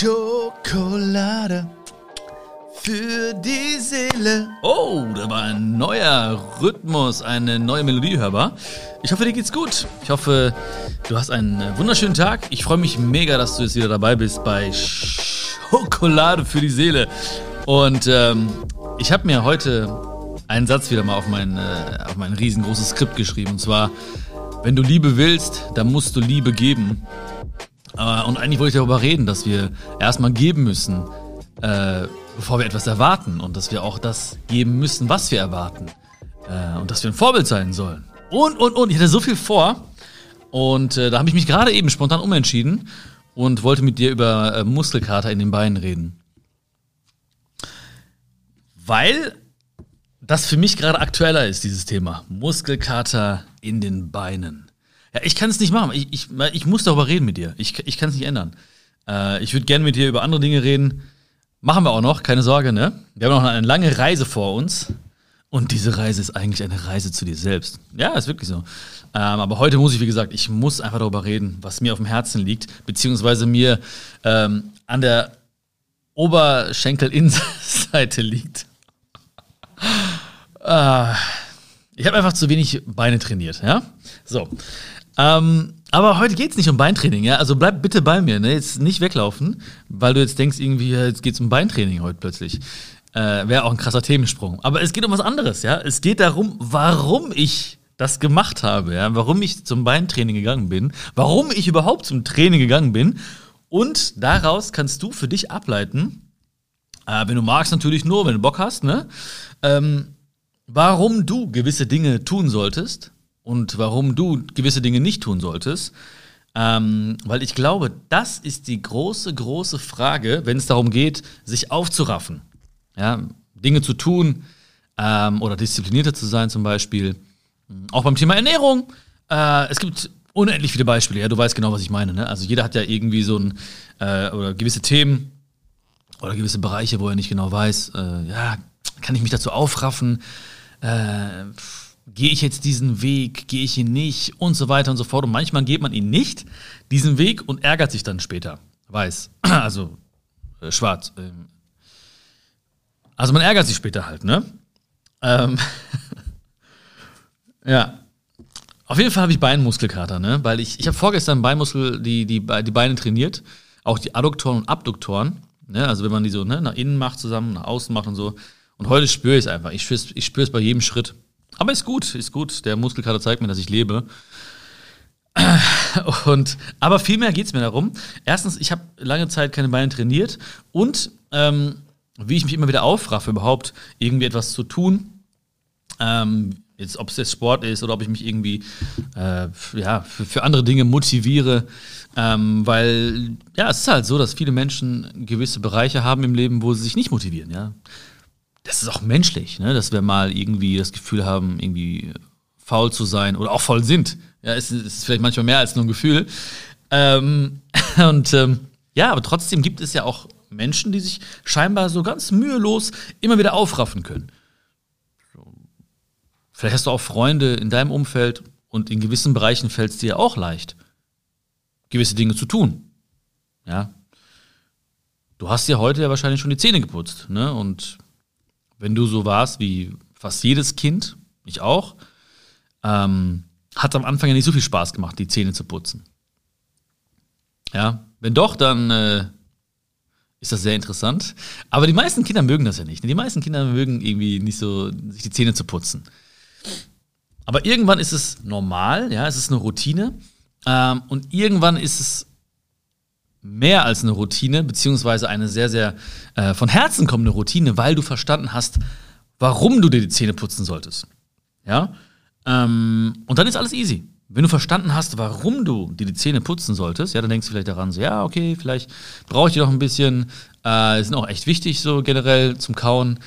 Schokolade für die Seele. Oh, da war ein neuer Rhythmus, eine neue Melodie hörbar. Ich hoffe, dir geht's gut. Ich hoffe, du hast einen wunderschönen Tag. Ich freue mich mega, dass du jetzt wieder dabei bist bei Schokolade für die Seele. Und ähm, ich habe mir heute einen Satz wieder mal auf mein, äh, auf mein riesengroßes Skript geschrieben. Und zwar, wenn du Liebe willst, dann musst du Liebe geben. Und eigentlich wollte ich darüber reden, dass wir erstmal geben müssen, äh, bevor wir etwas erwarten. Und dass wir auch das geben müssen, was wir erwarten. Äh, und dass wir ein Vorbild sein sollen. Und, und, und. Ich hatte so viel vor. Und äh, da habe ich mich gerade eben spontan umentschieden und wollte mit dir über äh, Muskelkater in den Beinen reden. Weil das für mich gerade aktueller ist, dieses Thema. Muskelkater in den Beinen. Ja, ich kann es nicht machen. Ich, ich, ich muss darüber reden mit dir. Ich, ich kann es nicht ändern. Äh, ich würde gerne mit dir über andere Dinge reden. Machen wir auch noch, keine Sorge, ne? Wir haben noch eine lange Reise vor uns. Und diese Reise ist eigentlich eine Reise zu dir selbst. Ja, ist wirklich so. Ähm, aber heute muss ich, wie gesagt, ich muss einfach darüber reden, was mir auf dem Herzen liegt, beziehungsweise mir ähm, an der Oberschenkelinnenseite liegt. Ah, ich habe einfach zu wenig Beine trainiert, ja? So. Ähm, aber heute geht es nicht um Beintraining, ja? Also bleib bitte bei mir, ne? Jetzt nicht weglaufen, weil du jetzt denkst, irgendwie, jetzt geht es um Beintraining heute plötzlich. Äh, Wäre auch ein krasser Themensprung. Aber es geht um was anderes, ja? Es geht darum, warum ich das gemacht habe, ja? Warum ich zum Beintraining gegangen bin, warum ich überhaupt zum Training gegangen bin. Und daraus kannst du für dich ableiten, äh, wenn du magst, natürlich nur, wenn du Bock hast, ne? Ähm, warum du gewisse Dinge tun solltest und warum du gewisse Dinge nicht tun solltest. Ähm, weil ich glaube, das ist die große, große Frage, wenn es darum geht, sich aufzuraffen. Ja, Dinge zu tun ähm, oder disziplinierter zu sein zum Beispiel. Auch beim Thema Ernährung. Äh, es gibt unendlich viele Beispiele. Ja, du weißt genau, was ich meine. Ne? Also jeder hat ja irgendwie so ein äh, oder gewisse Themen oder gewisse Bereiche, wo er nicht genau weiß, äh, ja, kann ich mich dazu aufraffen? Äh, gehe ich jetzt diesen Weg, gehe ich ihn nicht und so weiter und so fort. Und manchmal geht man ihn nicht, diesen Weg, und ärgert sich dann später. Weiß. Also äh, schwarz. Ähm. Also man ärgert sich später halt, ne? Ähm ja. Auf jeden Fall habe ich Beinmuskelkater, ne? Weil ich, ich habe vorgestern Beinmuskel, die, die, die Beine trainiert, auch die Adduktoren und Abduktoren. Ne? Also wenn man die so ne, nach innen macht zusammen, nach außen macht und so. Und heute spüre ich es einfach. Ich spüre es ich spür's bei jedem Schritt. Aber ist gut, ist gut. Der Muskelkater zeigt mir, dass ich lebe. Und, aber vielmehr geht es mir darum. Erstens, ich habe lange Zeit keine Beine trainiert und ähm, wie ich mich immer wieder aufraffe, überhaupt irgendwie etwas zu tun. Ähm, jetzt, ob es jetzt Sport ist oder ob ich mich irgendwie äh, ja, für, für, andere Dinge motiviere. Ähm, weil ja, es ist halt so, dass viele Menschen gewisse Bereiche haben im Leben, wo sie sich nicht motivieren. Ja? Das ist auch menschlich, ne? dass wir mal irgendwie das Gefühl haben, irgendwie faul zu sein oder auch faul sind. Ja, es ist vielleicht manchmal mehr als nur ein Gefühl. Ähm, und ähm, ja, aber trotzdem gibt es ja auch Menschen, die sich scheinbar so ganz mühelos immer wieder aufraffen können. Vielleicht hast du auch Freunde in deinem Umfeld und in gewissen Bereichen fällt es dir auch leicht, gewisse Dinge zu tun. Ja. Du hast ja heute ja wahrscheinlich schon die Zähne geputzt, ne? Und wenn du so warst wie fast jedes Kind, ich auch, ähm, hat am Anfang ja nicht so viel Spaß gemacht, die Zähne zu putzen. Ja, wenn doch, dann äh, ist das sehr interessant. Aber die meisten Kinder mögen das ja nicht. Die meisten Kinder mögen irgendwie nicht so, sich die Zähne zu putzen. Aber irgendwann ist es normal, ja, es ist eine Routine. Ähm, und irgendwann ist es mehr als eine Routine, beziehungsweise eine sehr, sehr äh, von Herzen kommende Routine, weil du verstanden hast, warum du dir die Zähne putzen solltest. Ja? Ähm, und dann ist alles easy. Wenn du verstanden hast, warum du dir die Zähne putzen solltest, ja, dann denkst du vielleicht daran, so, ja, okay, vielleicht brauche ich die noch ein bisschen. Äh, sind auch echt wichtig, so generell zum Kauen.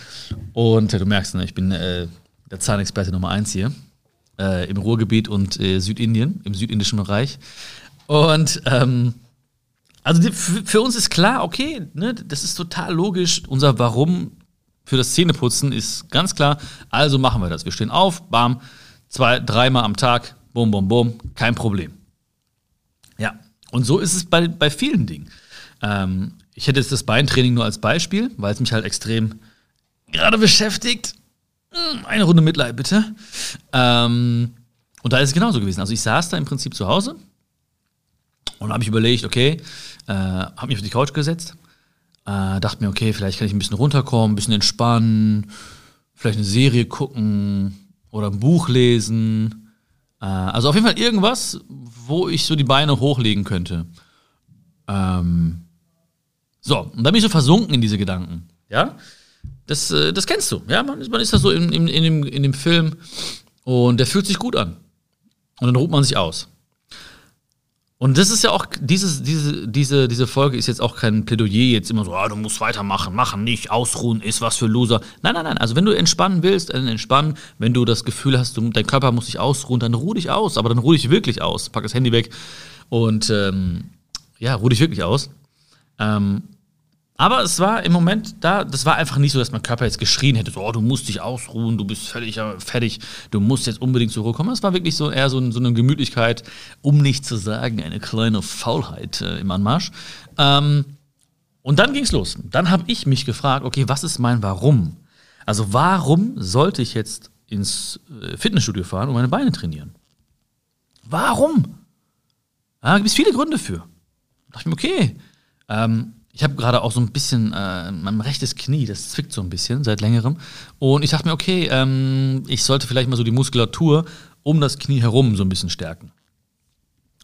Und äh, du merkst, ne, ich bin äh, der Zahnexperte Nummer eins hier äh, im Ruhrgebiet und äh, Südindien, im südindischen Bereich. Und ähm, also für, uns ist klar, okay, ne, das ist total logisch. Unser Warum für das Zähneputzen ist ganz klar. Also machen wir das. Wir stehen auf, bam, zwei, dreimal am Tag, bum, bum, bum, kein Problem. Ja, und so ist es bei, bei vielen Dingen. Ähm, ich hätte jetzt das Beintraining nur als Beispiel, weil es mich halt extrem gerade beschäftigt. Hm, Eine Runde Mitleid, bitte. Ähm, und da ist es genauso gewesen. Also ich saß da im Prinzip zu Hause und habe ich überlegt, okay, äh, habe mich auf die Couch gesetzt, äh, dachte mir, okay, vielleicht kann ich ein bisschen runterkommen, ein bisschen entspannen, vielleicht eine Serie gucken oder ein Buch lesen. Äh, also auf jeden Fall irgendwas, wo ich so die Beine hochlegen könnte. Ähm, so, und dann bin ich so versunken in diese Gedanken. Ja, das, äh, das kennst du. Ja, man ist, man ist da so in, in, in, dem, in dem Film und der fühlt sich gut an. Und dann ruht man sich aus. Und das ist ja auch, dieses, diese, diese, diese Folge ist jetzt auch kein Plädoyer, jetzt immer so, ah, du musst weitermachen, machen, nicht, ausruhen, ist was für Loser. Nein, nein, nein. Also wenn du entspannen willst, dann entspannen. Wenn du das Gefühl hast, du, dein Körper muss sich ausruhen, dann ruh dich aus. Aber dann ruh dich wirklich aus. Pack das Handy weg und ähm, ja, ruh dich wirklich aus. Ähm, aber es war im Moment da, das war einfach nicht so, dass mein Körper jetzt geschrien hätte, so, oh, du musst dich ausruhen, du bist völlig äh, fertig, du musst jetzt unbedingt zur Ruhe kommen. Es war wirklich so eher so, so eine Gemütlichkeit, um nicht zu sagen, eine kleine Faulheit äh, im Anmarsch. Ähm, und dann ging's los. Dann habe ich mich gefragt, okay, was ist mein Warum? Also warum sollte ich jetzt ins äh, Fitnessstudio fahren und meine Beine trainieren? Warum? Da gibt es viele Gründe für. Da dachte ich mir, okay, ähm, ich habe gerade auch so ein bisschen äh, mein rechtes Knie, das zwickt so ein bisschen seit längerem. Und ich dachte mir, okay, ähm, ich sollte vielleicht mal so die Muskulatur um das Knie herum so ein bisschen stärken.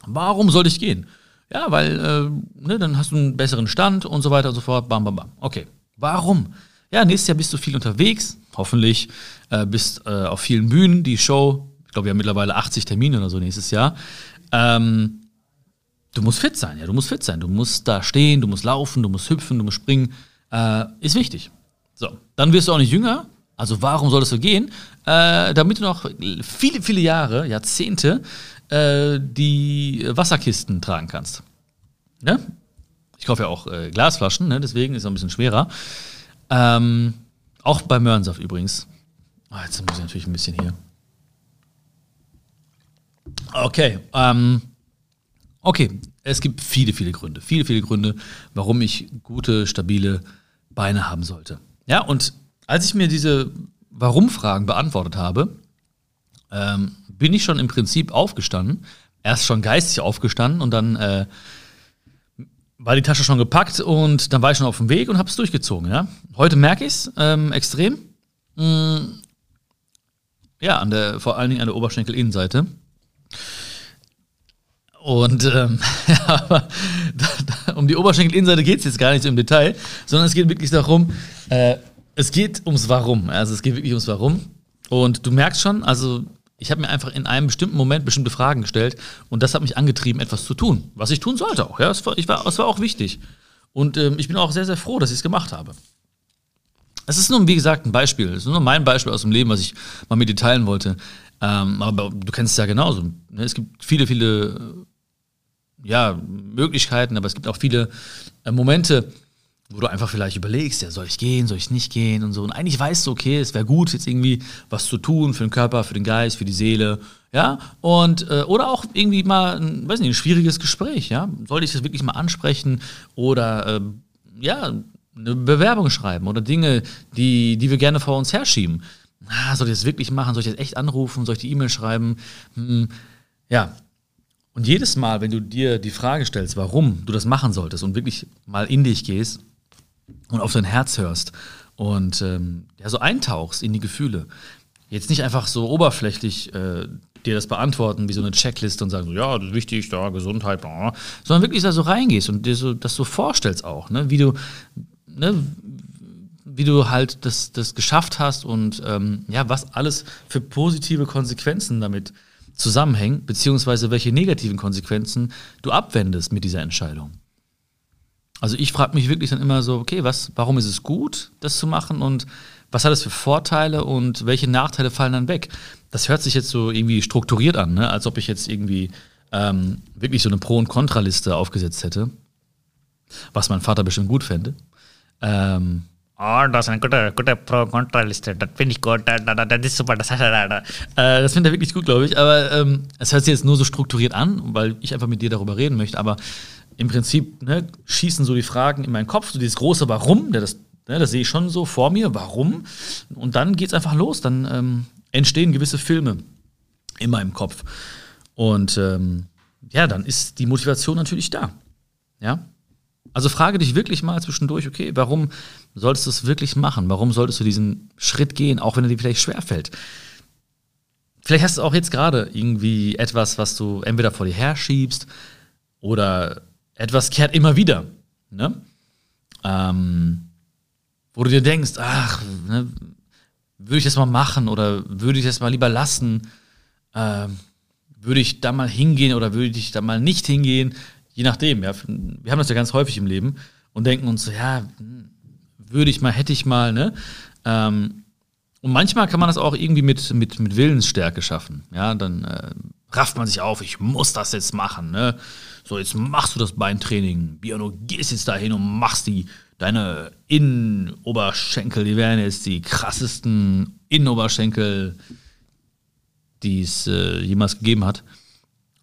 Warum sollte ich gehen? Ja, weil äh, ne, dann hast du einen besseren Stand und so weiter und so fort. Bam, bam, bam. Okay. Warum? Ja, nächstes Jahr bist du viel unterwegs, hoffentlich. Äh, bist äh, auf vielen Bühnen. Die Show, ich glaube, wir haben mittlerweile 80 Termine oder so nächstes Jahr. Ähm, du musst fit sein, ja, du musst fit sein. Du musst da stehen, du musst laufen, du musst hüpfen, du musst springen. Äh, ist wichtig. So, dann wirst du auch nicht jünger. Also warum solltest du gehen? Äh, damit du noch viele, viele Jahre, Jahrzehnte, äh, die Wasserkisten tragen kannst. Ne? Ich kaufe ja auch äh, Glasflaschen, ne? deswegen ist es ein bisschen schwerer. Ähm, auch bei Möhrensaft übrigens. Ah, jetzt muss ich natürlich ein bisschen hier. Okay, ähm, Okay, es gibt viele, viele Gründe, viele, viele Gründe, warum ich gute, stabile Beine haben sollte. Ja, und als ich mir diese Warum-Fragen beantwortet habe, ähm, bin ich schon im Prinzip aufgestanden. Erst schon geistig aufgestanden und dann äh, war die Tasche schon gepackt und dann war ich schon auf dem Weg und habe es durchgezogen. Ja? Heute merke ich es ähm, extrem. Mm, ja, an der, vor allen Dingen an der Oberschenkelinnenseite. Und ähm, aber um die Oberschenkelinnenseite geht es jetzt gar nicht so im Detail, sondern es geht wirklich darum, äh, es geht ums Warum. Also es geht wirklich ums Warum. Und du merkst schon, also ich habe mir einfach in einem bestimmten Moment bestimmte Fragen gestellt und das hat mich angetrieben, etwas zu tun, was ich tun sollte auch. Ja, es war, ich war, es war auch wichtig. Und ähm, ich bin auch sehr, sehr froh, dass ich es gemacht habe. Es ist nur, wie gesagt, ein Beispiel. Es ist nur mein Beispiel aus dem Leben, was ich mal mit dir teilen wollte. Ähm, aber du kennst es ja genauso. Es gibt viele, viele ja, Möglichkeiten, aber es gibt auch viele äh, Momente, wo du einfach vielleicht überlegst, ja, soll ich gehen, soll ich nicht gehen und so. Und eigentlich weißt du, okay, es wäre gut, jetzt irgendwie was zu tun für den Körper, für den Geist, für die Seele, ja. Und äh, oder auch irgendwie mal, ein, weiß nicht, ein schwieriges Gespräch, ja. Sollte ich das wirklich mal ansprechen oder äh, ja, eine Bewerbung schreiben oder Dinge, die, die wir gerne vor uns herschieben. Ah, soll ich das wirklich machen? Soll ich das echt anrufen? Soll ich die E-Mail schreiben? Hm, ja, und jedes Mal, wenn du dir die Frage stellst, warum du das machen solltest und wirklich mal in dich gehst und auf dein Herz hörst und ähm, ja, so eintauchst in die Gefühle, jetzt nicht einfach so oberflächlich äh, dir das beantworten wie so eine Checkliste und sagen, so, ja, das ist wichtig, da, Gesundheit, blah, sondern wirklich da so reingehst und dir so, das so vorstellst auch, ne, wie du, ne, wie du halt das, das geschafft hast und ähm, ja, was alles für positive Konsequenzen damit zusammenhängen, beziehungsweise welche negativen Konsequenzen du abwendest mit dieser Entscheidung. Also ich frage mich wirklich dann immer so, okay, was, warum ist es gut, das zu machen und was hat es für Vorteile und welche Nachteile fallen dann weg? Das hört sich jetzt so irgendwie strukturiert an, ne? als ob ich jetzt irgendwie ähm, wirklich so eine Pro- und Kontraliste aufgesetzt hätte, was mein Vater bestimmt gut fände. Ähm, Oh, das ist eine gute, gute Pro-Kontra-Liste. Das finde ich gut. Das ist super. Das, äh, das finde ich wirklich gut, glaube ich. Aber ähm, es hört sich jetzt nur so strukturiert an, weil ich einfach mit dir darüber reden möchte. Aber im Prinzip ne, schießen so die Fragen in meinen Kopf, so dieses große Warum, der das, ne, das sehe ich schon so vor mir, warum? Und dann geht's einfach los, dann ähm, entstehen gewisse Filme in meinem Kopf. Und ähm, ja, dann ist die Motivation natürlich da. Ja. Also frage dich wirklich mal zwischendurch, okay, warum solltest du es wirklich machen? Warum solltest du diesen Schritt gehen, auch wenn er dir vielleicht schwerfällt? Vielleicht hast du auch jetzt gerade irgendwie etwas, was du entweder vor dir herschiebst oder etwas kehrt immer wieder. Ne? Ähm, wo du dir denkst, ach, ne, würde ich das mal machen oder würde ich das mal lieber lassen? Ähm, würde ich da mal hingehen oder würde ich da mal nicht hingehen? Je nachdem, ja. Wir haben das ja ganz häufig im Leben und denken uns so, ja, würde ich mal, hätte ich mal, ne? Ähm, und manchmal kann man das auch irgendwie mit, mit, mit Willensstärke schaffen. Ja, dann äh, rafft man sich auf, ich muss das jetzt machen, ne? So, jetzt machst du das Beintraining. Björn, gehst jetzt dahin und machst die, deine Innenoberschenkel, die werden jetzt die krassesten Innenoberschenkel die es äh, jemals gegeben hat.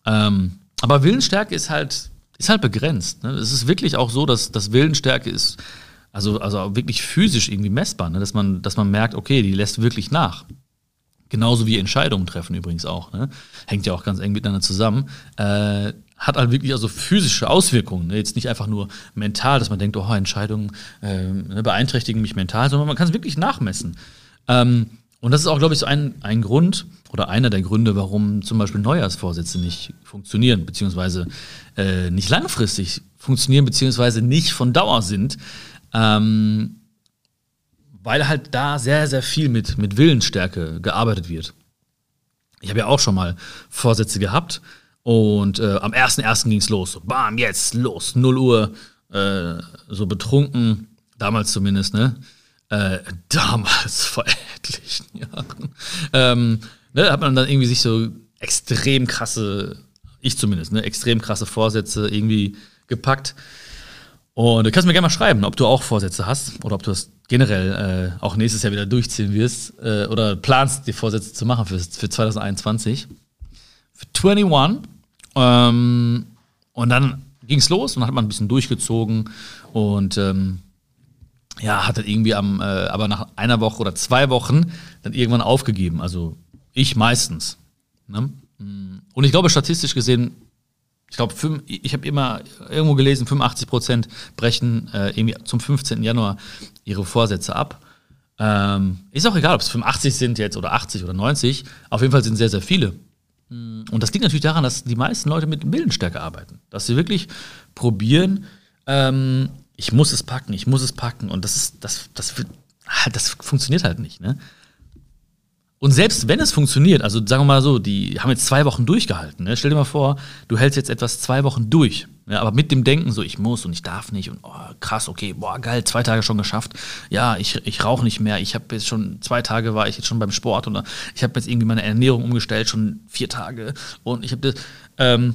Ähm, aber Willensstärke ist halt, ist halt begrenzt. Ne? Es ist wirklich auch so, dass, dass Willensstärke ist, also, also wirklich physisch irgendwie messbar, ne? dass, man, dass man merkt, okay, die lässt wirklich nach. Genauso wie Entscheidungen treffen übrigens auch. Ne? Hängt ja auch ganz eng miteinander zusammen. Äh, hat halt wirklich also physische Auswirkungen. Ne? Jetzt nicht einfach nur mental, dass man denkt, oh, Entscheidungen äh, beeinträchtigen mich mental, sondern man kann es wirklich nachmessen. Ähm, und das ist auch, glaube ich, so ein, ein Grund oder einer der Gründe, warum zum Beispiel Neujahrsvorsätze nicht funktionieren, beziehungsweise äh, nicht langfristig funktionieren, beziehungsweise nicht von Dauer sind. Ähm, weil halt da sehr, sehr viel mit, mit Willensstärke gearbeitet wird. Ich habe ja auch schon mal Vorsätze gehabt und äh, am 1.1. ging es los. So, bam, jetzt, los, 0 Uhr, äh, so betrunken, damals zumindest, ne? Äh, damals, vor etlichen Jahren, ähm, ne, hat man dann irgendwie sich so extrem krasse, ich zumindest, ne, extrem krasse Vorsätze irgendwie gepackt. Und du kannst mir gerne mal schreiben, ob du auch Vorsätze hast oder ob du das generell äh, auch nächstes Jahr wieder durchziehen wirst äh, oder planst, die Vorsätze zu machen für, für 2021. Für 21. Ähm, und dann ging es los und dann hat man ein bisschen durchgezogen und ähm, ja, hat dann irgendwie am, äh, aber nach einer Woche oder zwei Wochen dann irgendwann aufgegeben. Also ich meistens. Ne? Und ich glaube, statistisch gesehen, ich glaube, ich habe immer irgendwo gelesen, 85 Prozent brechen äh, irgendwie zum 15. Januar ihre Vorsätze ab. Ähm, ist auch egal, ob es 85 sind jetzt oder 80 oder 90. Auf jeden Fall sind sehr, sehr viele. Und das liegt natürlich daran, dass die meisten Leute mit Willensstärke arbeiten. Dass sie wirklich probieren, ähm, ich muss es packen, ich muss es packen. Und das ist, das, das, halt, das funktioniert halt nicht, ne? Und selbst wenn es funktioniert, also sagen wir mal so, die haben jetzt zwei Wochen durchgehalten. Ne? Stell dir mal vor, du hältst jetzt etwas zwei Wochen durch. Ja, aber mit dem Denken so, ich muss und ich darf nicht und oh, krass, okay, boah, geil, zwei Tage schon geschafft. Ja, ich, ich rauche nicht mehr. Ich habe jetzt schon zwei Tage war ich jetzt schon beim Sport oder ich habe jetzt irgendwie meine Ernährung umgestellt, schon vier Tage. Und ich habe das, ähm,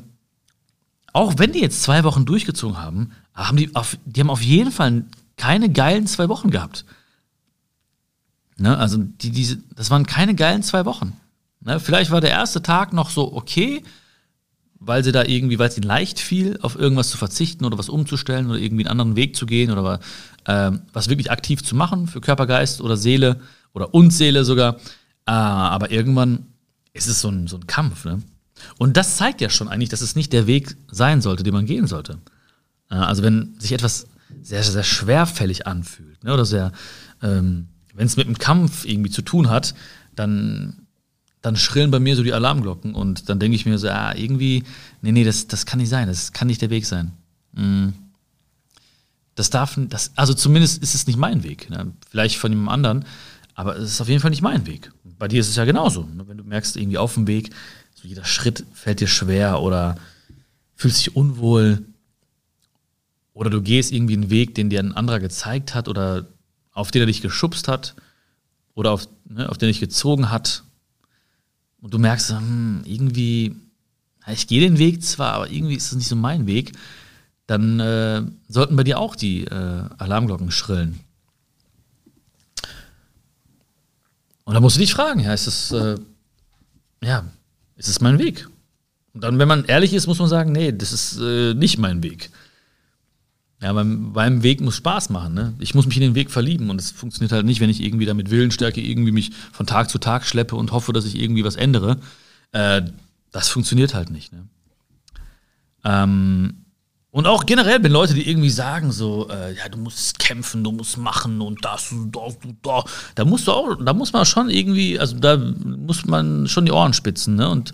auch wenn die jetzt zwei Wochen durchgezogen haben, haben die, auf, die haben auf jeden Fall keine geilen zwei Wochen gehabt. Ne? Also die, diese, das waren keine geilen zwei Wochen. Ne? Vielleicht war der erste Tag noch so okay, weil sie da irgendwie, weil es ihnen leicht fiel, auf irgendwas zu verzichten oder was umzustellen oder irgendwie einen anderen Weg zu gehen oder äh, was wirklich aktiv zu machen für Körper, Geist oder Seele oder und Seele sogar. Äh, aber irgendwann ist es so ein, so ein Kampf. Ne? Und das zeigt ja schon eigentlich, dass es nicht der Weg sein sollte, den man gehen sollte. Äh, also wenn sich etwas sehr, sehr schwerfällig anfühlt ne, oder sehr, ähm, wenn es mit einem Kampf irgendwie zu tun hat, dann, dann schrillen bei mir so die Alarmglocken und dann denke ich mir so, ah, irgendwie, nee, nee, das, das kann nicht sein, das kann nicht der Weg sein. Mhm. Das darf, das, also zumindest ist es nicht mein Weg. Ne? Vielleicht von jemand anderen, aber es ist auf jeden Fall nicht mein Weg. Bei dir ist es ja genauso. Ne? Wenn du merkst, irgendwie auf dem Weg, so jeder Schritt fällt dir schwer oder fühlst dich unwohl, oder du gehst irgendwie einen Weg, den dir ein anderer gezeigt hat oder auf den er dich geschubst hat oder auf, ne, auf den er dich gezogen hat. Und du merkst, hm, irgendwie, ich gehe den Weg zwar, aber irgendwie ist es nicht so mein Weg. Dann äh, sollten bei dir auch die äh, Alarmglocken schrillen. Und da musst du dich fragen, ja, ist es, äh, ja, ist es mein Weg? Und dann, wenn man ehrlich ist, muss man sagen, nee, das ist äh, nicht mein Weg. Ja, beim, beim Weg muss Spaß machen. Ne? Ich muss mich in den Weg verlieben und es funktioniert halt nicht, wenn ich irgendwie da mit Willensstärke irgendwie mich von Tag zu Tag schleppe und hoffe, dass ich irgendwie was ändere. Äh, das funktioniert halt nicht. Ne? Ähm, und auch generell, wenn Leute, die irgendwie sagen, so, äh, ja, du musst kämpfen, du musst machen und das und das und da, da musst du auch, da muss man schon irgendwie, also da muss man schon die Ohren spitzen, ne? Und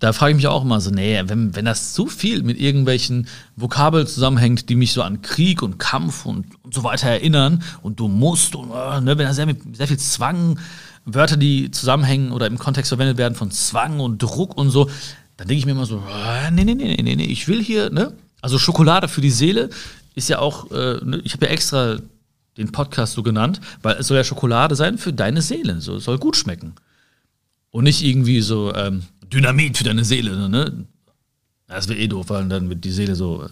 da frage ich mich auch immer so, nee, wenn, wenn das zu viel mit irgendwelchen Vokabeln zusammenhängt, die mich so an Krieg und Kampf und, und so weiter erinnern und du musst und äh, ne, wenn da sehr, sehr viel Zwang, Wörter, die zusammenhängen oder im Kontext verwendet werden von Zwang und Druck und so, dann denke ich mir immer so, äh, nee, nee, nee, nee, nee, ich will hier, ne? Also Schokolade für die Seele ist ja auch, äh, ne, ich habe ja extra den Podcast so genannt, weil es soll ja Schokolade sein für deine Seele, so es soll gut schmecken. Und nicht irgendwie so, ähm, Dynamit für deine Seele, ne? Das wäre eh doof, weil dann wird die Seele so. äh,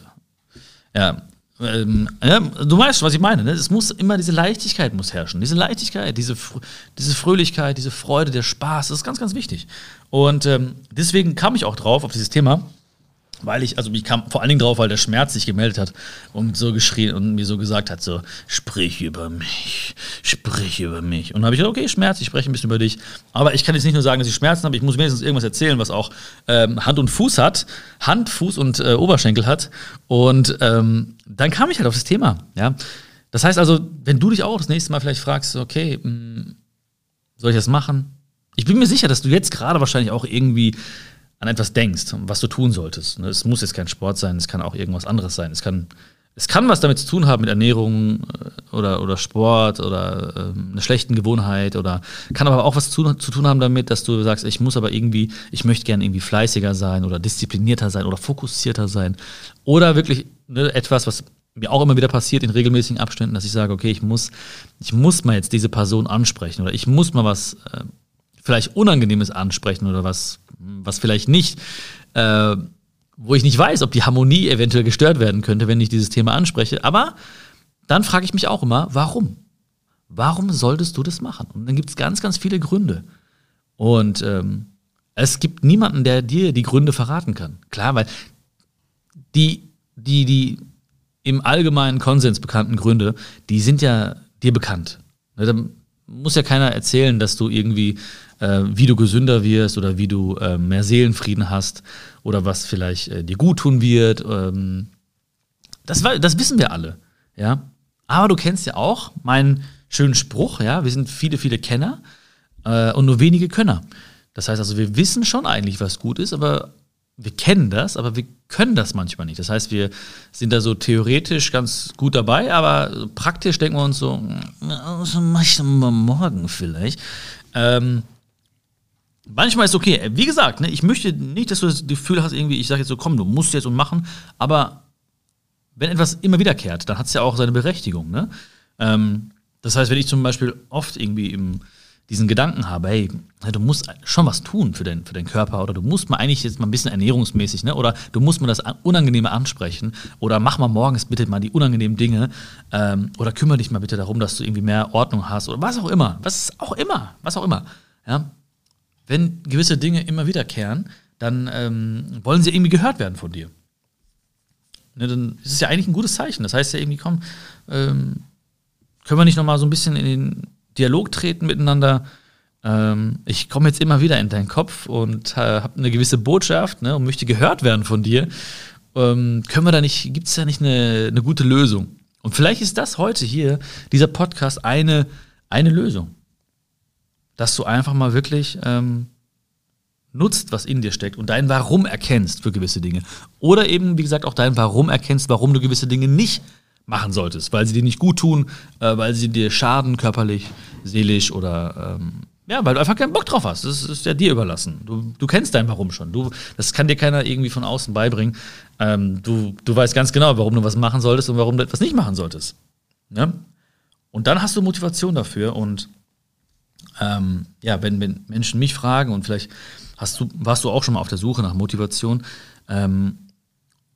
Ja. Ähm, ja, du weißt, was ich meine. Ne? Es muss immer diese Leichtigkeit muss herrschen. Diese Leichtigkeit, diese, diese Fröhlichkeit, diese Freude, der Spaß, das ist ganz, ganz wichtig. Und ähm, deswegen kam ich auch drauf auf dieses Thema, weil ich, also ich kam vor allen Dingen drauf, weil der Schmerz sich gemeldet hat und so geschrien und mir so gesagt hat, so, sprich über mich, sprich über mich. Und dann habe ich gesagt, okay, Schmerz, ich spreche ein bisschen über dich. Aber ich kann jetzt nicht nur sagen, dass ich Schmerzen habe, ich muss wenigstens irgendwas erzählen, was auch ähm, Hand und Fuß hat, Hand, Fuß und äh, Oberschenkel hat. Und ähm, dann kam ich halt auf das Thema, ja. Das heißt also, wenn du dich auch das nächste Mal vielleicht fragst, okay, mh, soll ich das machen? Ich bin mir sicher, dass du jetzt gerade wahrscheinlich auch irgendwie an etwas denkst, was du tun solltest. Ne, Es muss jetzt kein Sport sein, es kann auch irgendwas anderes sein. Es kann, es kann was damit zu tun haben mit Ernährung äh, oder, oder Sport oder ähm, einer schlechten Gewohnheit oder kann aber auch was zu, zu tun haben damit, dass du sagst, ich muss aber irgendwie, ich möchte gerne irgendwie fleißiger sein oder disziplinierter sein oder fokussierter sein. Oder wirklich ne, etwas, was mir auch immer wieder passiert in regelmäßigen Abständen, dass ich sage, okay, ich muss, ich muss mal jetzt diese Person ansprechen oder ich muss mal was äh, vielleicht Unangenehmes ansprechen oder was, was vielleicht nicht, äh, wo ich nicht weiß, ob die Harmonie eventuell gestört werden könnte, wenn ich dieses Thema anspreche. Aber dann frage ich mich auch immer, warum? Warum solltest du das machen? Und dann gibt es ganz, ganz viele Gründe. Und ähm, es gibt niemanden, der dir die Gründe verraten kann. Klar, weil die, die, die im allgemeinen Konsens bekannten Gründe, die sind ja dir bekannt. Muss ja keiner erzählen, dass du irgendwie, äh, wie du gesünder wirst oder wie du äh, mehr Seelenfrieden hast oder was vielleicht äh, dir gut tun wird. Ähm, das, das wissen wir alle, ja. Aber du kennst ja auch meinen schönen Spruch, ja. Wir sind viele, viele Kenner äh, und nur wenige Könner. Das heißt also, wir wissen schon eigentlich, was gut ist, aber wir kennen das, aber wir können das manchmal nicht. Das heißt, wir sind da so theoretisch ganz gut dabei, aber praktisch denken wir uns so, "Na, das mach ich dann mal morgen vielleicht. Ähm, manchmal ist es okay. Wie gesagt, ne, ich möchte nicht, dass du das Gefühl hast, irgendwie, ich sage jetzt so, komm, du musst jetzt und machen, aber wenn etwas immer wiederkehrt, dann hat es ja auch seine Berechtigung. Ne? Ähm, das heißt, wenn ich zum Beispiel oft irgendwie im, diesen Gedanken habe, hey, du musst schon was tun für, dein, für deinen Körper oder du musst mal eigentlich jetzt mal ein bisschen ernährungsmäßig, ne? oder du musst mal das Unangenehme ansprechen oder mach mal morgens bitte mal die unangenehmen Dinge ähm, oder kümmere dich mal bitte darum, dass du irgendwie mehr Ordnung hast oder was auch immer, was auch immer, was auch immer. Ja? Wenn gewisse Dinge immer wiederkehren, dann ähm, wollen sie irgendwie gehört werden von dir. Ne, dann ist es ja eigentlich ein gutes Zeichen. Das heißt ja irgendwie, komm, ähm, können wir nicht noch mal so ein bisschen in den Dialog treten miteinander? Ähm, ich komme jetzt immer wieder in deinen Kopf und äh, habe eine gewisse Botschaft ne, und möchte gehört werden von dir. Ähm, können wir da nicht, gibt es da nicht eine, eine gute Lösung? Und vielleicht ist das heute hier, dieser Podcast, eine, eine Lösung. Dass du einfach mal wirklich ähm, nutzt, was in dir steckt und dein Warum erkennst für gewisse Dinge. Oder eben, wie gesagt, auch dein Warum erkennst, warum du gewisse Dinge nicht machen solltest, weil sie dir nicht gut tun, äh, weil sie dir schaden, körperlich, seelisch oder ähm, ja, weil du einfach keinen Bock drauf hast. Das ist ja dir überlassen. Du, du kennst dein Warum schon. Du, das kann dir keiner irgendwie von außen beibringen. Ähm, du, du weißt ganz genau, warum du was machen solltest und warum du etwas nicht machen solltest. Ja? Und dann hast du Motivation dafür und ähm, ja, wenn, wenn Menschen mich fragen und vielleicht hast du, warst du auch schon mal auf der Suche nach Motivation, ähm,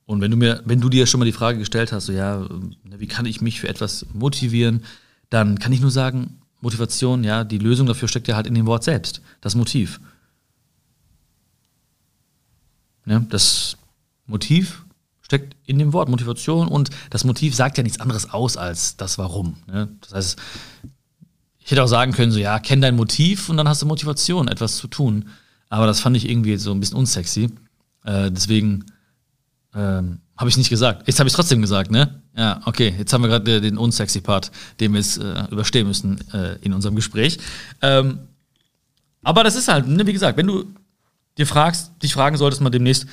und wenn du mir, wenn du dir schon mal die Frage gestellt hast, so ja, äh, wie kann ich mich für etwas motivieren, dann kann ich nur sagen, Motivation, ja, die Lösung dafür steckt ja halt in dem Wort selbst, das Motiv. Ne? Das Motiv steckt in dem Wort Motivation und das Motiv sagt ja nichts anderes aus als das Warum. Ne? Das heißt, ich hätte auch sagen können, so ja, kenn dein Motiv und dann hast du Motivation, etwas zu tun. Aber das fand ich irgendwie so ein bisschen unsexy. Äh, deswegen ähm, habe ich nicht gesagt. Jetzt habe ich trotzdem gesagt, ne? Ja, okay. Jetzt haben wir gerade den unsexy Part, den wir jetzt äh, überstehen müssen äh, in unserem Gespräch. Ähm, aber das ist halt, ne, wie gesagt, wenn du dir fragst, dich fragen solltest mal demnächst,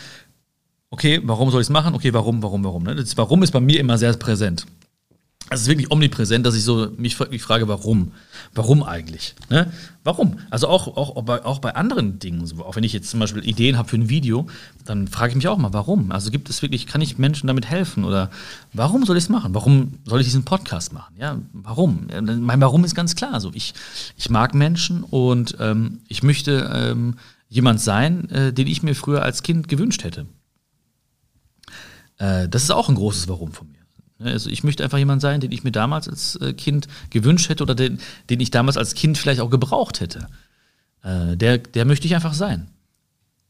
okay, warum soll ich es machen? Okay, warum, warum, warum? Ne? Das Warum ist bei mir immer sehr präsent. Es ist wirklich omnipräsent, dass ich so mich, mich frage, warum? Warum eigentlich? Ne? Warum? Also auch, auch, auch, bei, auch bei anderen Dingen, auch wenn ich jetzt zum Beispiel Ideen habe für ein Video, dann frage ich mich auch mal, warum? Also gibt es wirklich, kann ich Menschen damit helfen? Oder warum soll ich es machen? Warum soll ich diesen Podcast machen? Ja, warum? Mein Warum ist ganz klar. Also ich, ich mag Menschen und ähm, ich möchte ähm, jemand sein, äh, den ich mir früher als Kind gewünscht hätte. Äh, das ist auch ein großes Warum von mir. Ne, also ich möchte einfach jemand sein, den ich mir damals als äh, Kind gewünscht hätte oder den, den ich damals als Kind vielleicht auch gebraucht hätte. Äh, der, der möchte ich einfach sein.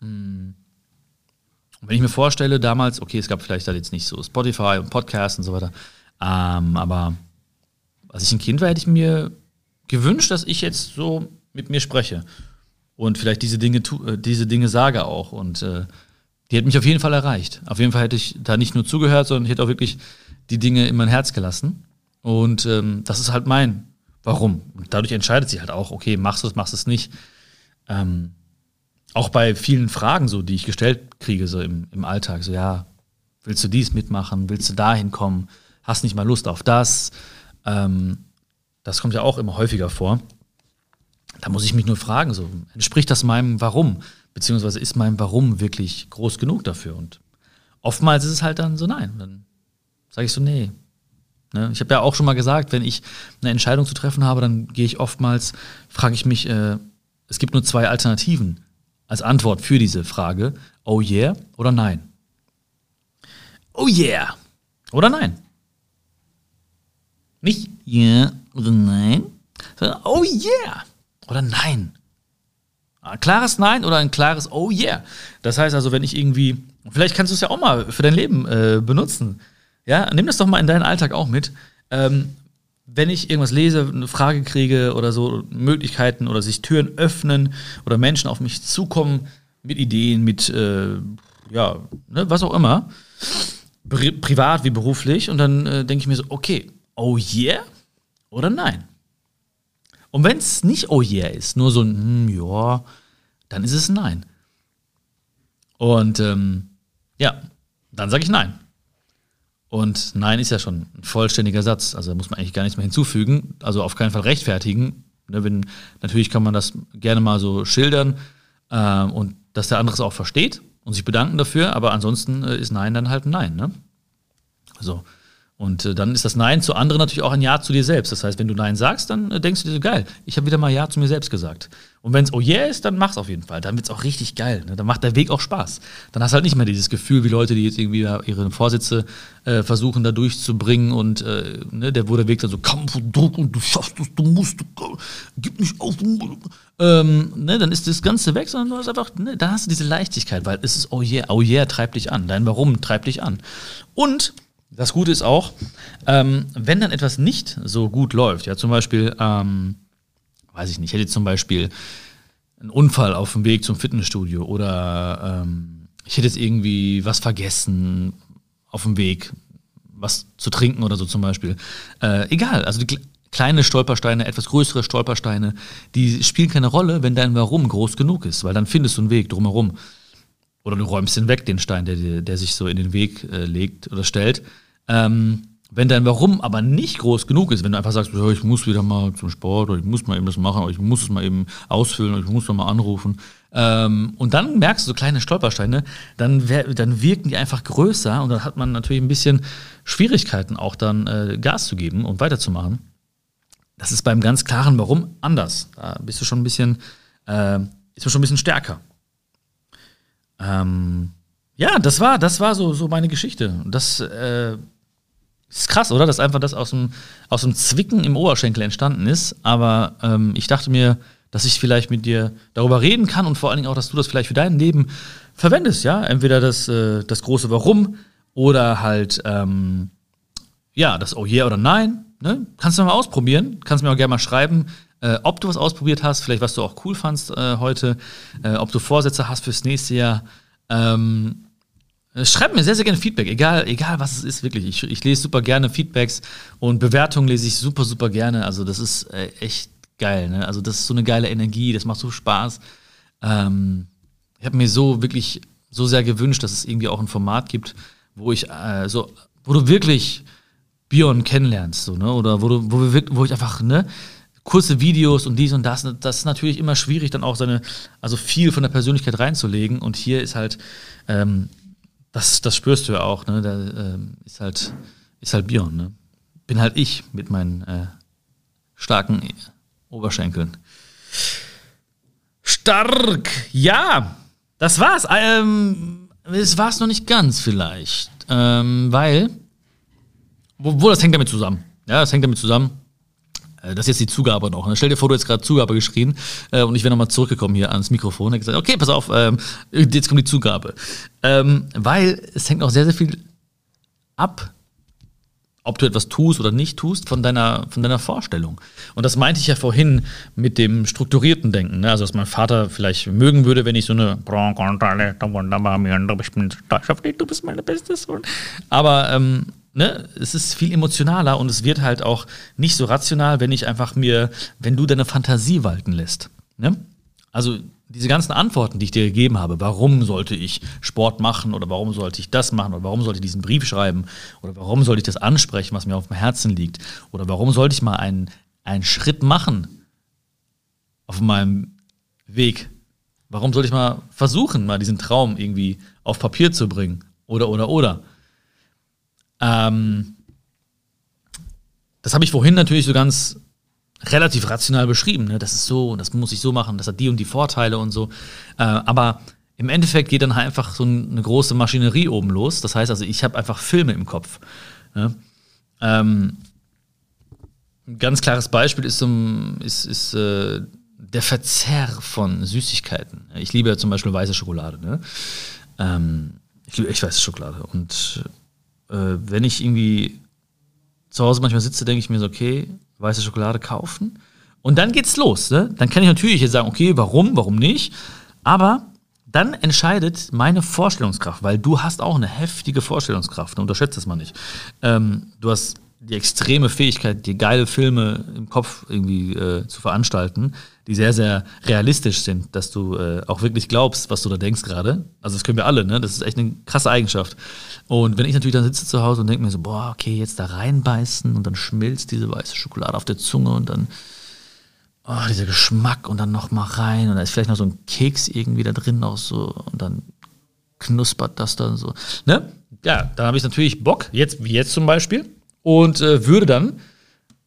Hm. Wenn ich mir vorstelle, damals, okay, es gab vielleicht da jetzt nicht so Spotify und Podcasts und so weiter, ähm, aber als ich ein Kind war, hätte ich mir gewünscht, dass ich jetzt so mit mir spreche und vielleicht diese Dinge, tu, diese Dinge sage auch. Und äh, die hätte mich auf jeden Fall erreicht. Auf jeden Fall hätte ich da nicht nur zugehört, sondern ich hätte auch wirklich die Dinge in mein Herz gelassen. Und ähm, das ist halt mein Warum. Und dadurch entscheidet sich halt auch, okay, machst du es, machst du es nicht. Ähm, auch bei vielen Fragen, so, die ich gestellt kriege, so im, im Alltag, so, ja, willst du dies mitmachen, willst du dahin kommen, hast nicht mal Lust auf das. Ähm, das kommt ja auch immer häufiger vor. Da muss ich mich nur fragen, so, entspricht das meinem Warum? Beziehungsweise ist mein Warum wirklich groß genug dafür? Und oftmals ist es halt dann so, nein, dann sage ich so, nee. Ne? Ich habe ja auch schon mal gesagt, wenn ich eine Entscheidung zu treffen habe, dann gehe ich oftmals, frage ich mich, äh, es gibt nur zwei Alternativen als Antwort für diese Frage. Oh yeah oder nein? Oh yeah oder nein? Nicht yeah oder nein, sondern oh yeah oder nein. Ein klares Nein oder ein klares Oh yeah. Das heißt also, wenn ich irgendwie, vielleicht kannst du es ja auch mal für dein Leben äh, benutzen. Ja, nimm das doch mal in deinen Alltag auch mit. Ähm, wenn ich irgendwas lese, eine Frage kriege oder so, Möglichkeiten oder sich Türen öffnen oder Menschen auf mich zukommen mit Ideen, mit, äh, ja, ne, was auch immer, pri privat wie beruflich, und dann äh, denke ich mir so, okay, oh yeah oder nein? Und wenn es nicht oh yeah ist, nur so ein, hm, ja, dann ist es nein. Und ähm, ja, dann sage ich nein. Und Nein ist ja schon ein vollständiger Satz. Also da muss man eigentlich gar nichts mehr hinzufügen. Also auf keinen Fall rechtfertigen. Ne, wenn, natürlich kann man das gerne mal so schildern äh, und dass der andere es auch versteht und sich bedanken dafür. Aber ansonsten äh, ist Nein dann halt ein Nein. Ne? So. Und äh, dann ist das Nein zu anderen natürlich auch ein Ja zu dir selbst. Das heißt, wenn du Nein sagst, dann äh, denkst du dir so, geil, ich habe wieder mal Ja zu mir selbst gesagt. Und wenn es Oh yeah ist, dann mach's auf jeden Fall. Dann wird's auch richtig geil. Ne? Dann macht der Weg auch Spaß. Dann hast du halt nicht mehr dieses Gefühl, wie Leute, die jetzt irgendwie ihre Vorsitze äh, versuchen, da durchzubringen und äh, ne, der, der Weg dann so Kampf und Druck und du schaffst es, du musst, du, gib nicht auf. Ähm, ne, dann ist das Ganze weg, sondern du hast einfach, ne, da hast du diese Leichtigkeit, weil es ist Oh yeah, Oh yeah treibt dich an. Dein Warum treibt dich an. Und das Gute ist auch, ähm, wenn dann etwas nicht so gut läuft, ja, zum Beispiel, ähm, weiß ich nicht, hätte zum Beispiel einen Unfall auf dem Weg zum Fitnessstudio oder ähm, ich hätte jetzt irgendwie was vergessen auf dem Weg, was zu trinken oder so zum Beispiel. Äh, egal, also die kleine Stolpersteine, etwas größere Stolpersteine, die spielen keine Rolle, wenn dein Warum groß genug ist, weil dann findest du einen Weg drumherum. Oder du räumst den weg, den Stein, der, der sich so in den Weg äh, legt oder stellt. Ähm, wenn dein Warum aber nicht groß genug ist, wenn du einfach sagst, ich muss wieder mal zum Sport oder ich muss mal eben das machen oder ich muss es mal eben ausfüllen oder ich muss mal anrufen. Ähm, und dann merkst du so kleine Stolpersteine, dann, dann wirken die einfach größer und dann hat man natürlich ein bisschen Schwierigkeiten auch dann äh, Gas zu geben und weiterzumachen. Das ist beim ganz klaren Warum anders. Da bist du schon ein bisschen, äh, ist schon ein bisschen stärker. Ähm, ja, das war, das war so, so meine Geschichte. Das äh, ist krass, oder? Dass einfach das aus dem, aus dem Zwicken im Oberschenkel entstanden ist. Aber ähm, ich dachte mir, dass ich vielleicht mit dir darüber reden kann und vor allen Dingen auch, dass du das vielleicht für dein Leben verwendest, ja? Entweder das, äh, das große Warum Oder halt, ähm, ja, das Oh yeah oder Nein. Ne? Kannst du mal ausprobieren. Kannst mir auch gerne mal schreiben, äh, ob du was ausprobiert hast, vielleicht was du auch cool fandst äh, heute, äh, ob du Vorsätze hast fürs nächste Jahr. Ähm, äh, Schreib mir sehr, sehr gerne Feedback, egal, egal was es ist, wirklich. Ich, ich lese super gerne Feedbacks und Bewertungen lese ich super, super gerne. Also, das ist äh, echt geil. Ne? Also, das ist so eine geile Energie, das macht so Spaß. Ähm, ich habe mir so wirklich so sehr gewünscht, dass es irgendwie auch ein Format gibt, wo ich äh, so, wo du wirklich Björn kennenlernst, so, ne? Oder wo du, wo wir wirklich, wo ich einfach, ne? kurze Videos und dies und das. Das ist natürlich immer schwierig, dann auch seine, also viel von der Persönlichkeit reinzulegen. Und hier ist halt, ähm, das, das spürst du ja auch, ne? Da ähm, ist halt, ist halt Björn, ne? Bin halt ich mit meinen äh, starken Oberschenkeln. Stark, ja, das war's. Ähm, es war's noch nicht ganz vielleicht, ähm, weil, wo, wo das hängt damit zusammen. Ja, das hängt damit zusammen. Äh, Das ist jetzt die Zugabe noch. Ne? Stell dir vor, du hättest gerade Zugabe geschrien äh, und ich wäre nochmal zurückgekommen hier ans Mikrofon und gesagt, okay, pass auf, ähm, jetzt kommt die Zugabe. Ähm, weil es hängt auch sehr, sehr viel ab, ob du etwas tust oder nicht tust, von deiner, von deiner Vorstellung. Und das meinte ich ja vorhin mit dem strukturierten Denken. Ne? Also, dass mein Vater vielleicht mögen würde, wenn ich so eine. Aber ähm, ne, es ist viel emotionaler und es wird halt auch nicht so rational, wenn ich einfach mir, wenn du deine Fantasie walten lässt. Ne? Also diese ganzen Antworten, die ich dir gegeben habe, warum sollte ich Sport machen oder warum sollte ich das machen oder warum sollte ich diesen Brief schreiben oder warum sollte ich das ansprechen, was mir auf dem Herzen liegt oder warum sollte ich mal einen, einen Schritt machen auf meinem Weg? Warum sollte ich mal versuchen, mal diesen Traum irgendwie auf Papier zu bringen? Oder, oder, oder. Ähm, das habe ich vorhin natürlich so ganz relativ rational beschrieben. Ne? Das ist so und das muss ich so machen, das hat die und die Vorteile und so. Äh, aber im Endeffekt geht dann halt einfach so eine große Maschinerie oben los. Das heißt also, ich habe einfach Filme im Kopf. Ne? Ähm, ein ganz klares Beispiel ist, um, ist, ist äh, der Verzehr von Süßigkeiten. Ich liebe ja zum Beispiel weiße Schokolade. Ne? Ähm, ich liebe echt weiße Schokolade. Und äh, wenn ich irgendwie zu Hause manchmal sitze, denke ich mir so, okay, weiße Schokolade kaufen. Und dann geht's los. Ne? Dann kann ich natürlich jetzt sagen, okay, warum, warum nicht? Aber dann entscheidet meine Vorstellungskraft, weil du hast auch eine heftige Vorstellungskraft, ne? unterschätzt das mal nicht. Ähm, du hast die extreme Fähigkeit, dir geile Filme im Kopf irgendwie äh, zu veranstalten, die sehr, sehr realistisch sind, dass du äh, auch wirklich glaubst, was du da denkst gerade. Also das können wir alle, ne? Das ist echt eine krasse Eigenschaft. Und wenn ich natürlich dann sitze zu Hause und denke mir so, boah, okay, jetzt da reinbeißen und dann schmilzt diese weiße Schokolade auf der Zunge und dann oh, dieser Geschmack und dann noch mal rein und da ist vielleicht noch so ein Keks irgendwie da drin auch so und dann knuspert das dann so. Ne? Ja, dann habe ich natürlich Bock, jetzt wie jetzt zum Beispiel, und äh, würde dann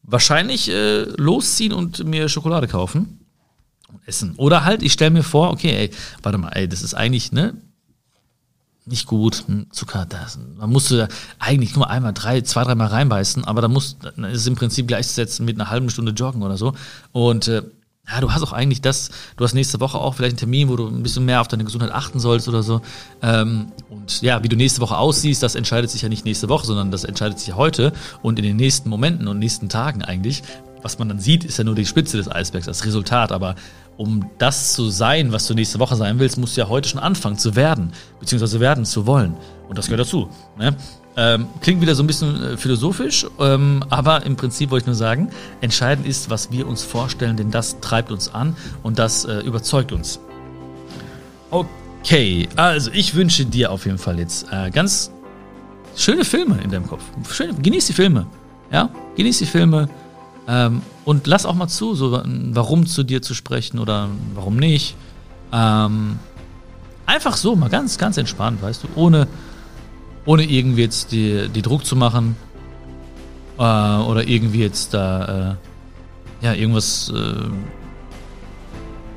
wahrscheinlich äh, losziehen und mir Schokolade kaufen und essen. Oder halt, ich stelle mir vor, okay, ey, warte mal, ey, das ist eigentlich, ne? Nicht gut, hm, Zucker, das. Man musste da eigentlich nur einmal drei, zwei, dreimal reinbeißen, aber da muss, dann ist es im Prinzip gleichzusetzen mit einer halben Stunde Joggen oder so. Und äh, ja, du hast auch eigentlich das, du hast nächste Woche auch vielleicht einen Termin, wo du ein bisschen mehr auf deine Gesundheit achten sollst oder so. Ähm, und ja, wie du nächste Woche aussiehst, das entscheidet sich ja nicht nächste Woche, sondern das entscheidet sich heute und in den nächsten Momenten und nächsten Tagen eigentlich. Was man dann sieht, ist ja nur die Spitze des Eisbergs, das Resultat. Aber um das zu sein, was du nächste Woche sein willst, musst du ja heute schon anfangen zu werden, beziehungsweise werden zu wollen. Und das gehört dazu. Ne? Ähm, klingt wieder so ein bisschen äh, philosophisch, ähm, aber im Prinzip wollte ich nur sagen, entscheidend ist, was wir uns vorstellen, denn das treibt uns an und das äh, überzeugt uns. Okay, also ich wünsche dir auf jeden Fall jetzt äh, ganz schöne Filme in deinem Kopf. Schöne, genieß die Filme. Ja, genieß die Filme. Ähm, und lass auch mal zu, so warum zu dir zu sprechen oder warum nicht. Ähm, einfach so, mal ganz, ganz entspannt, weißt du, ohne, ohne irgendwie jetzt die, die Druck zu machen äh, oder irgendwie jetzt da, äh, ja, irgendwas. Äh,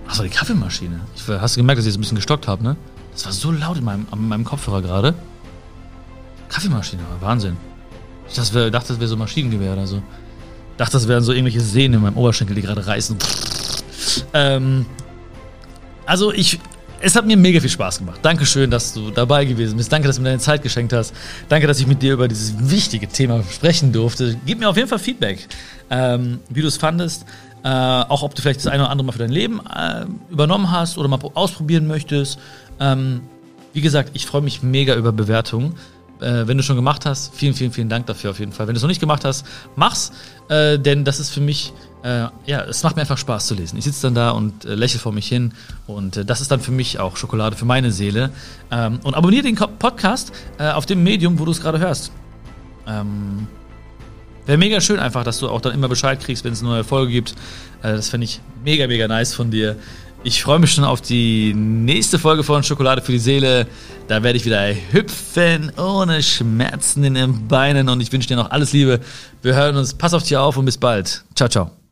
Achso, die Kaffeemaschine. Ich, hast du gemerkt, dass ich jetzt ein bisschen gestockt habe, ne? Das war so laut in meinem, an meinem Kopfhörer gerade. Kaffeemaschine, Wahnsinn. Ich dachte, das wäre so Maschinengewehr oder so. Dachte, das wären so irgendwelche Sehnen in meinem Oberschenkel, die gerade reißen. Ähm, also ich, es hat mir mega viel Spaß gemacht. Dankeschön, dass du dabei gewesen bist. Danke, dass du mir deine Zeit geschenkt hast. Danke, dass ich mit dir über dieses wichtige Thema sprechen durfte. Gib mir auf jeden Fall Feedback, ähm, wie du es fandest. Äh, auch ob du vielleicht das eine oder andere mal für dein Leben äh, übernommen hast oder mal ausprobieren möchtest. Ähm, wie gesagt, ich freue mich mega über Bewertungen. Äh, wenn du schon gemacht hast, vielen, vielen, vielen Dank dafür auf jeden Fall. Wenn du es noch nicht gemacht hast, mach's, äh, denn das ist für mich, äh, ja, es macht mir einfach Spaß zu lesen. Ich sitze dann da und äh, lächle vor mich hin und äh, das ist dann für mich auch Schokolade für meine Seele. Ähm, und abonniere den Podcast äh, auf dem Medium, wo du es gerade hörst. Ähm, Wäre mega schön einfach, dass du auch dann immer Bescheid kriegst, wenn es eine neue Folge gibt. Äh, das fände ich mega, mega nice von dir. Ich freue mich schon auf die nächste Folge von Schokolade für die Seele. Da werde ich wieder hüpfen ohne Schmerzen in den Beinen und ich wünsche dir noch alles Liebe. Wir hören uns. Pass auf dich auf und bis bald. Ciao, ciao.